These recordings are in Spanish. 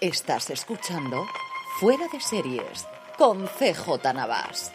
Estás escuchando Fuera de Series con CJ Navas.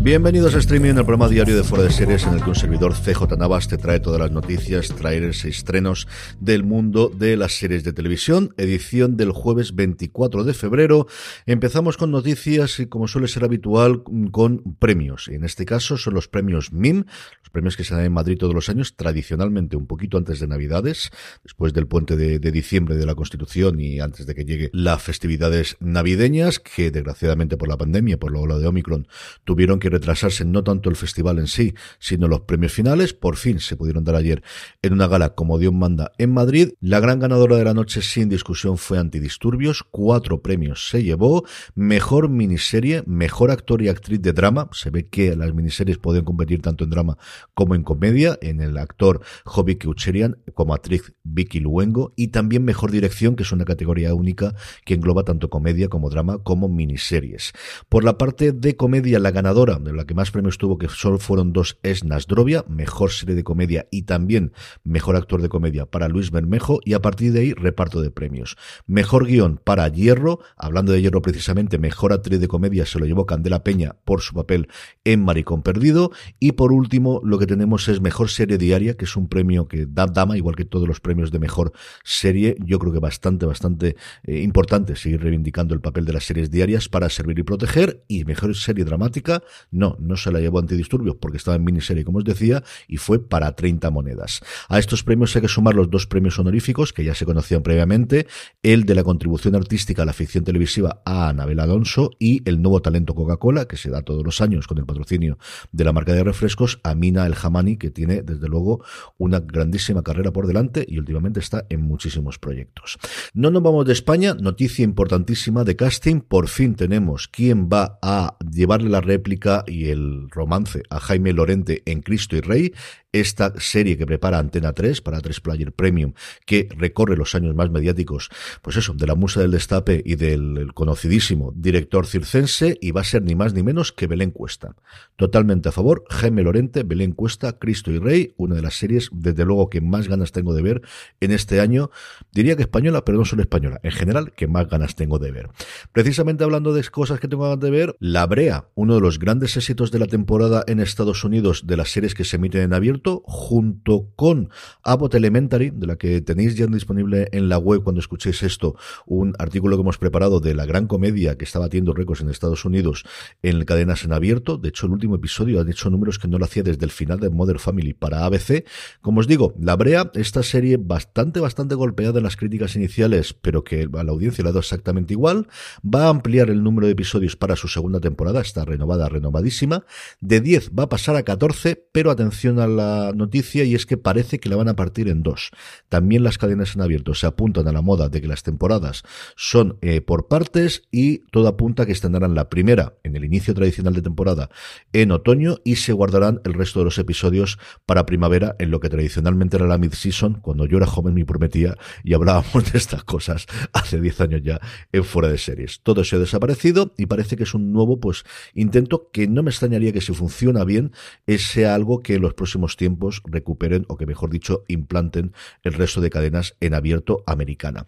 Bienvenidos a Streaming, el programa diario de Fuera de Series en el que un servidor CJ Navas te trae todas las noticias, trailers y estrenos del mundo de las series de televisión, edición del jueves 24 de febrero. Empezamos con noticias y como suele ser habitual con premios. En este caso son los premios MIM, los premios que se dan en Madrid todos los años, tradicionalmente un poquito antes de Navidades, después del puente de, de diciembre de la Constitución y antes de que llegue las festividades navideñas, que desgraciadamente por la pandemia, por la ola de Omicron, tuvieron que retrasarse no tanto el festival en sí, sino los premios finales. Por fin se pudieron dar ayer en una gala como Dios manda en Madrid. La gran ganadora de la noche sin discusión fue Antidisturbios. Cuatro premios se llevó. Mejor miniserie, mejor actor y actriz de drama. Se ve que las miniseries pueden competir tanto en drama como en comedia. En el actor Hobby Keucherian como actriz Vicky Luengo. Y también mejor dirección, que es una categoría única que engloba tanto comedia como drama como miniseries. Por la parte de comedia, la ganadora de la que más premios tuvo, que solo fueron dos, es Nasdrovia, mejor serie de comedia y también mejor actor de comedia para Luis Bermejo, y a partir de ahí reparto de premios. Mejor guion para Hierro, hablando de Hierro precisamente, mejor actriz de comedia se lo llevó Candela Peña por su papel en Maricón Perdido, y por último lo que tenemos es mejor serie diaria, que es un premio que da Dama, igual que todos los premios de mejor serie, yo creo que bastante, bastante eh, importante seguir reivindicando el papel de las series diarias para servir y proteger, y mejor serie dramática, no, no se la llevó Antidisturbios porque estaba en miniserie, como os decía, y fue para 30 monedas. A estos premios hay que sumar los dos premios honoríficos que ya se conocían previamente, el de la contribución artística a la ficción televisiva a Anabel Alonso y el nuevo talento Coca-Cola, que se da todos los años con el patrocinio de la marca de refrescos, a Mina El Hamani, que tiene desde luego una grandísima carrera por delante y últimamente está en muchísimos proyectos. No nos vamos de España, noticia importantísima de casting, por fin tenemos quién va a llevarle la réplica y el romance a Jaime Lorente en Cristo y Rey, esta serie que prepara Antena 3 para 3 Player Premium, que recorre los años más mediáticos, pues eso, de la musa del destape y del conocidísimo director circense, y va a ser ni más ni menos que Belén Cuesta. Totalmente a favor, Jaime Lorente, Belén Cuesta, Cristo y Rey, una de las series, desde luego, que más ganas tengo de ver en este año, diría que española, pero no solo española, en general, que más ganas tengo de ver. Precisamente hablando de cosas que tengo ganas de ver, La Brea, uno de los grandes éxitos de la temporada en Estados Unidos de las series que se emiten en abierto, junto con Abbott Elementary, de la que tenéis ya disponible en la web cuando escuchéis esto, un artículo que hemos preparado de la gran comedia que está batiendo récords en Estados Unidos en cadenas en abierto. De hecho, el último episodio ha hecho números que no lo hacía desde el final de Mother Family para ABC. Como os digo, La Brea, esta serie bastante, bastante golpeada en las críticas iniciales, pero que a la audiencia le ha dado exactamente igual. Va a ampliar el número de episodios para su segunda temporada, está renovada, renovadísima. De 10 va a pasar a 14, pero atención a la noticia y es que parece que la van a partir en dos. También las cadenas en abierto se apuntan a la moda de que las temporadas son eh, por partes y todo apunta a que extenderán la primera en el inicio tradicional de temporada en otoño y se guardarán el resto de los episodios para primavera en lo que tradicionalmente era la mid-season cuando yo era joven me prometía y hablábamos de estas cosas hace 10 años ya en fuera de series. Todo se ha desaparecido y parece que es un nuevo pues intento que no me extrañaría que si funciona bien sea algo que en los próximos tiempos recuperen o que mejor dicho implanten el resto de cadenas en abierto americana.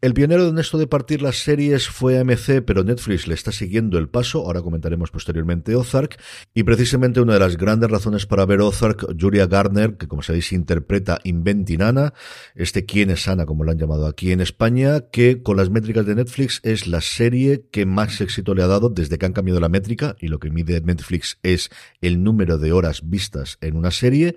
El pionero en esto de partir las series fue AMC, pero Netflix le está siguiendo el paso. Ahora comentaremos posteriormente Ozark. Y precisamente una de las grandes razones para ver Ozark, Julia Garner, que como sabéis interpreta Inventing Anna, este quién es Ana, como lo han llamado aquí en España, que con las métricas de Netflix es la serie que más éxito le ha dado desde que han cambiado la métrica y lo que mide Netflix es el número de horas vistas en una serie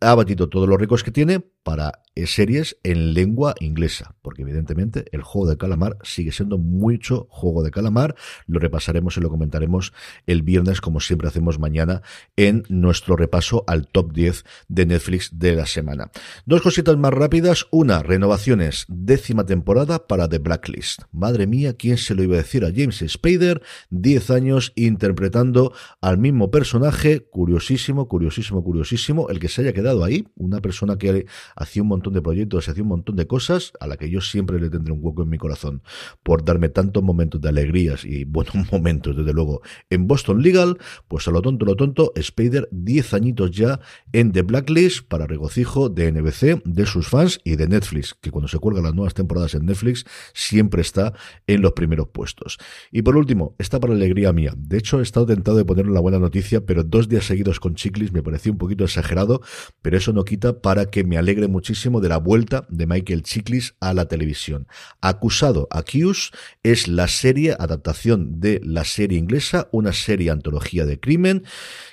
ha batido todos los récords que tiene para eh, series en lengua inglesa, porque evidentemente el juego de calamar sigue siendo mucho juego de calamar. Lo repasaremos y lo comentaremos el viernes, como siempre hacemos mañana, en nuestro repaso al top 10 de Netflix de la semana. Dos cositas más rápidas. Una, renovaciones, décima temporada para The Blacklist. Madre mía, ¿quién se lo iba a decir a James Spader? 10 años interpretando al mismo personaje. Curiosísimo, curiosísimo, curiosísimo. El que se haya quedado ahí, una persona que hacía un montón de proyectos, hacía un montón de cosas, a la que yo siempre le tendré un hueco en mi corazón por darme tantos momentos de alegrías y buenos momentos, desde luego, en Boston Legal, pues a lo tonto, lo tonto, Spider 10 añitos ya en The Blacklist para regocijo de NBC, de sus fans y de Netflix, que cuando se cuelgan las nuevas temporadas en Netflix siempre está en los primeros puestos. Y por último, está para alegría mía. De hecho, he estado tentado de poner una buena noticia, pero dos días seguidos con Chiclis me pareció un poquito exagerado, pero eso no quita para que me alegre muchísimo de la vuelta de Michael Chiklis a la televisión. Acusado, Accused, es la serie adaptación de la serie inglesa, una serie antología de crimen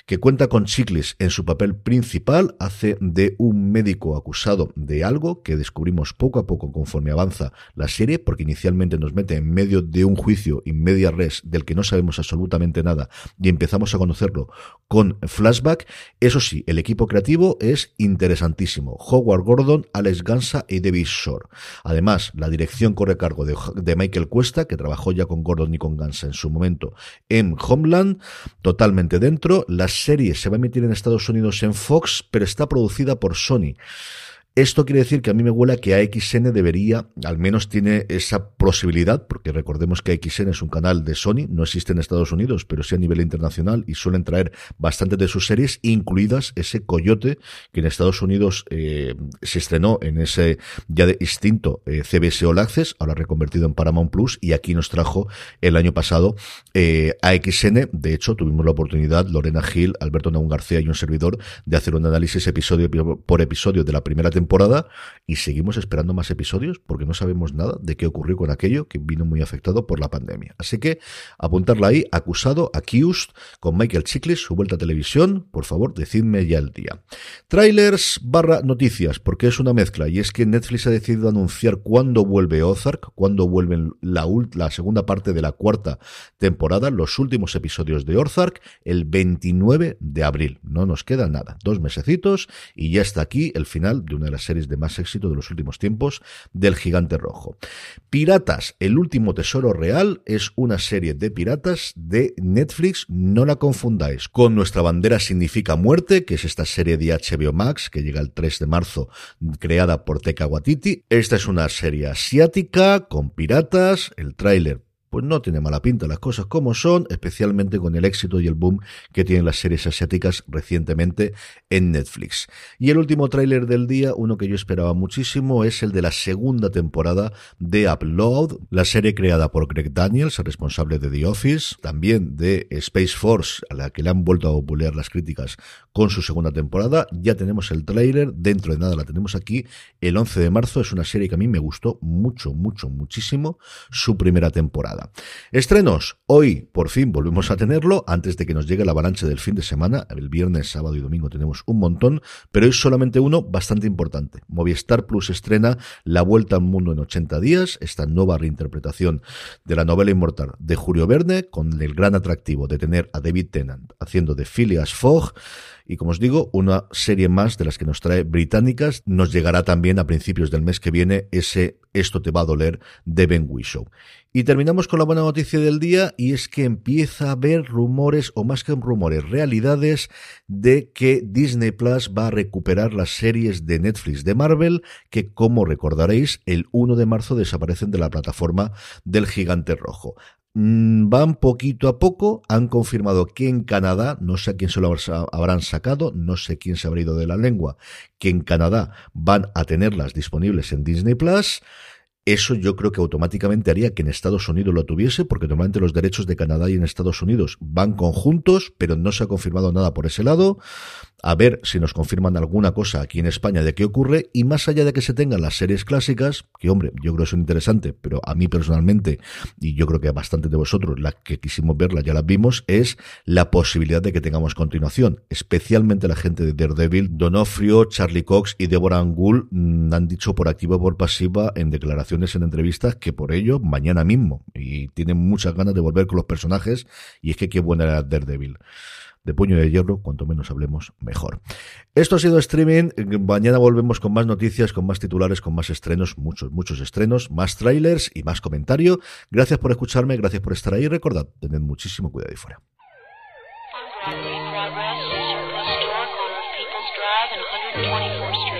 que cuenta con Chiklis en su papel principal, hace de un médico acusado de algo que descubrimos poco a poco conforme avanza la serie, porque inicialmente nos mete en medio de un juicio in media res del que no sabemos absolutamente nada y empezamos a conocerlo con flashback. Eso sí, el equipo creativo es interesantísimo. Howard Gordon, Alex Gansa y David Shore. Además, la dirección corre a cargo de, de Michael Cuesta, que trabajó ya con Gordon y con Gansa en su momento en Homeland, totalmente dentro. La serie se va a emitir en Estados Unidos en Fox, pero está producida por Sony. Esto quiere decir que a mí me huele que AXN debería, al menos tiene esa posibilidad, porque recordemos que AXN es un canal de Sony, no existe en Estados Unidos, pero sí a nivel internacional y suelen traer bastantes de sus series, incluidas ese Coyote, que en Estados Unidos eh, se estrenó en ese ya de distinto eh, CBS All Access, ahora reconvertido en Paramount Plus, y aquí nos trajo el año pasado eh, AXN. De hecho, tuvimos la oportunidad, Lorena Gil, Alberto Naun García y un servidor, de hacer un análisis episodio por episodio de la primera temporada temporada y seguimos esperando más episodios porque no sabemos nada de qué ocurrió con aquello que vino muy afectado por la pandemia. Así que apuntarla ahí, acusado, accused, con Michael Chiklis, su vuelta a televisión, por favor, decidme ya el día. Trailers barra noticias, porque es una mezcla y es que Netflix ha decidido anunciar cuándo vuelve Ozark, cuándo vuelven la, la segunda parte de la cuarta temporada, los últimos episodios de Ozark, el 29 de abril. No nos queda nada, dos mesecitos y ya está aquí el final de una las series de más éxito de los últimos tiempos del Gigante Rojo. Piratas, el último tesoro real, es una serie de piratas de Netflix, no la confundáis con Nuestra bandera significa muerte, que es esta serie de HBO Max que llega el 3 de marzo, creada por Teka Waititi. Esta es una serie asiática con piratas, el tráiler pues no tiene mala pinta las cosas como son, especialmente con el éxito y el boom que tienen las series asiáticas recientemente en Netflix. Y el último tráiler del día, uno que yo esperaba muchísimo, es el de la segunda temporada de Upload, la serie creada por Greg Daniels, responsable de The Office, también de Space Force, a la que le han vuelto a popular las críticas con su segunda temporada. Ya tenemos el tráiler, dentro de nada la tenemos aquí, el 11 de marzo, es una serie que a mí me gustó mucho, mucho, muchísimo su primera temporada. Estrenos. Hoy, por fin, volvemos a tenerlo, antes de que nos llegue la avalancha del fin de semana. El viernes, sábado y domingo tenemos un montón, pero hoy solamente uno bastante importante. Movistar Plus estrena La Vuelta al Mundo en 80 días, esta nueva reinterpretación de la novela inmortal de Julio Verne, con el gran atractivo de tener a David Tennant haciendo de Phileas Fogg. Y como os digo, una serie más de las que nos trae británicas. Nos llegará también a principios del mes que viene ese Esto te va a doler de Ben Whishaw. Y terminamos con la buena noticia del día y es que empieza a haber rumores, o más que rumores, realidades de que Disney Plus va a recuperar las series de Netflix de Marvel que, como recordaréis, el 1 de marzo desaparecen de la plataforma del gigante rojo. Mm, van poquito a poco, han confirmado que en Canadá, no sé a quién se lo habrán sacado, no sé quién se habrá ido de la lengua, que en Canadá van a tenerlas disponibles en Disney Plus. Eso yo creo que automáticamente haría que en Estados Unidos lo tuviese, porque normalmente los derechos de Canadá y en Estados Unidos van conjuntos, pero no se ha confirmado nada por ese lado. A ver si nos confirman alguna cosa aquí en España de qué ocurre. Y más allá de que se tengan las series clásicas, que hombre, yo creo que son interesantes, pero a mí personalmente, y yo creo que a bastante de vosotros, las que quisimos verlas ya las vimos, es la posibilidad de que tengamos continuación. Especialmente la gente de Daredevil, Donofrio, Charlie Cox y Deborah Angul mm, han dicho por activa o por pasiva en declaración en entrevistas que por ello mañana mismo y tienen muchas ganas de volver con los personajes y es que qué buena era Daredevil de puño de hierro, cuanto menos hablemos, mejor. Esto ha sido streaming. Mañana volvemos con más noticias, con más titulares, con más estrenos, muchos, muchos estrenos, más trailers y más comentario. Gracias por escucharme, gracias por estar ahí. Recordad, tened muchísimo cuidado ahí fuera. Drive and 124th